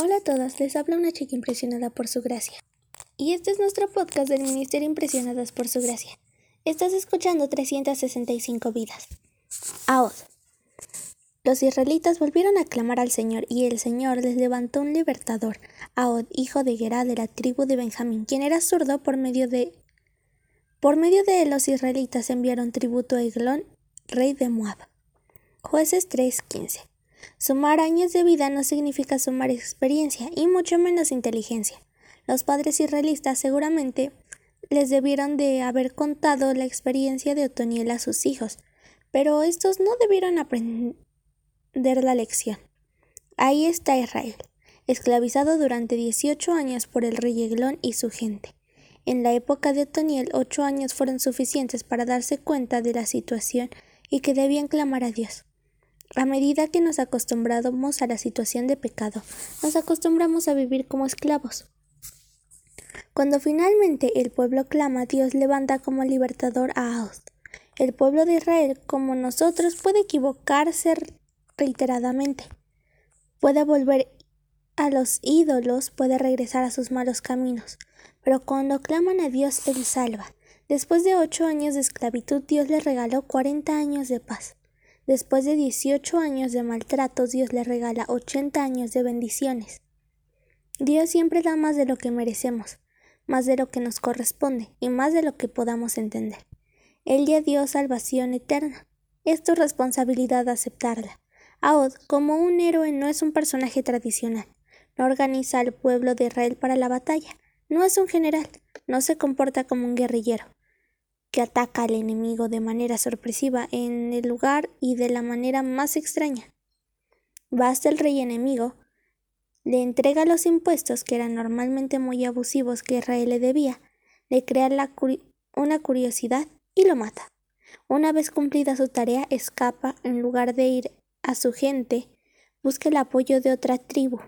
Hola a todas, les habla una chica impresionada por su gracia. Y este es nuestro podcast del Ministerio Impresionadas por su gracia. Estás escuchando 365 vidas. Ahora, los israelitas volvieron a clamar al Señor y el Señor les levantó un libertador, Ahod, hijo de Gerá de la tribu de Benjamín, quien era zurdo por medio de por medio de los israelitas enviaron tributo a Eglón, rey de Moab. Jueces 3:15 Sumar años de vida no significa sumar experiencia y mucho menos inteligencia. Los padres israelitas seguramente les debieron de haber contado la experiencia de Otoniel a sus hijos, pero estos no debieron aprender la lección. Ahí está Israel, esclavizado durante 18 años por el rey Eglón y su gente. En la época de Otoniel, ocho años fueron suficientes para darse cuenta de la situación y que debían clamar a Dios. A medida que nos acostumbramos a la situación de pecado, nos acostumbramos a vivir como esclavos. Cuando finalmente el pueblo clama, Dios levanta como libertador a Ahos. El pueblo de Israel, como nosotros, puede equivocarse reiteradamente, puede volver a los ídolos, puede regresar a sus malos caminos, pero cuando claman a Dios, Él salva. Después de ocho años de esclavitud, Dios les regaló cuarenta años de paz. Después de 18 años de maltratos, Dios le regala 80 años de bendiciones. Dios siempre da más de lo que merecemos, más de lo que nos corresponde y más de lo que podamos entender. Él ya dio salvación eterna. Es tu responsabilidad aceptarla. Aod, como un héroe, no es un personaje tradicional. No organiza al pueblo de Israel para la batalla. No es un general. No se comporta como un guerrillero que ataca al enemigo de manera sorpresiva en el lugar y de la manera más extraña. Basta el rey enemigo, le entrega los impuestos que eran normalmente muy abusivos que Israel le debía, le crea una curiosidad y lo mata. Una vez cumplida su tarea, escapa en lugar de ir a su gente, busca el apoyo de otra tribu.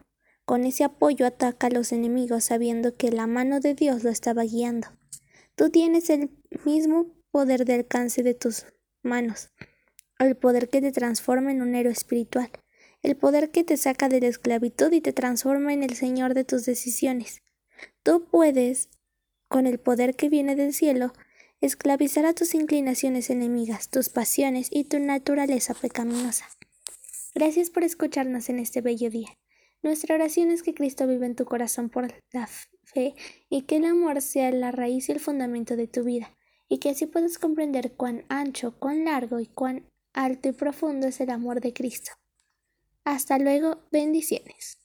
Con ese apoyo ataca a los enemigos sabiendo que la mano de Dios lo estaba guiando. Tú tienes el mismo poder de alcance de tus manos, el poder que te transforma en un héroe espiritual, el poder que te saca de la esclavitud y te transforma en el Señor de tus decisiones. Tú puedes, con el poder que viene del cielo, esclavizar a tus inclinaciones enemigas, tus pasiones y tu naturaleza pecaminosa. Gracias por escucharnos en este bello día. Nuestra oración es que Cristo vive en tu corazón por la fe y que el amor sea la raíz y el fundamento de tu vida, y que así puedas comprender cuán ancho, cuán largo y cuán alto y profundo es el amor de Cristo. Hasta luego, bendiciones.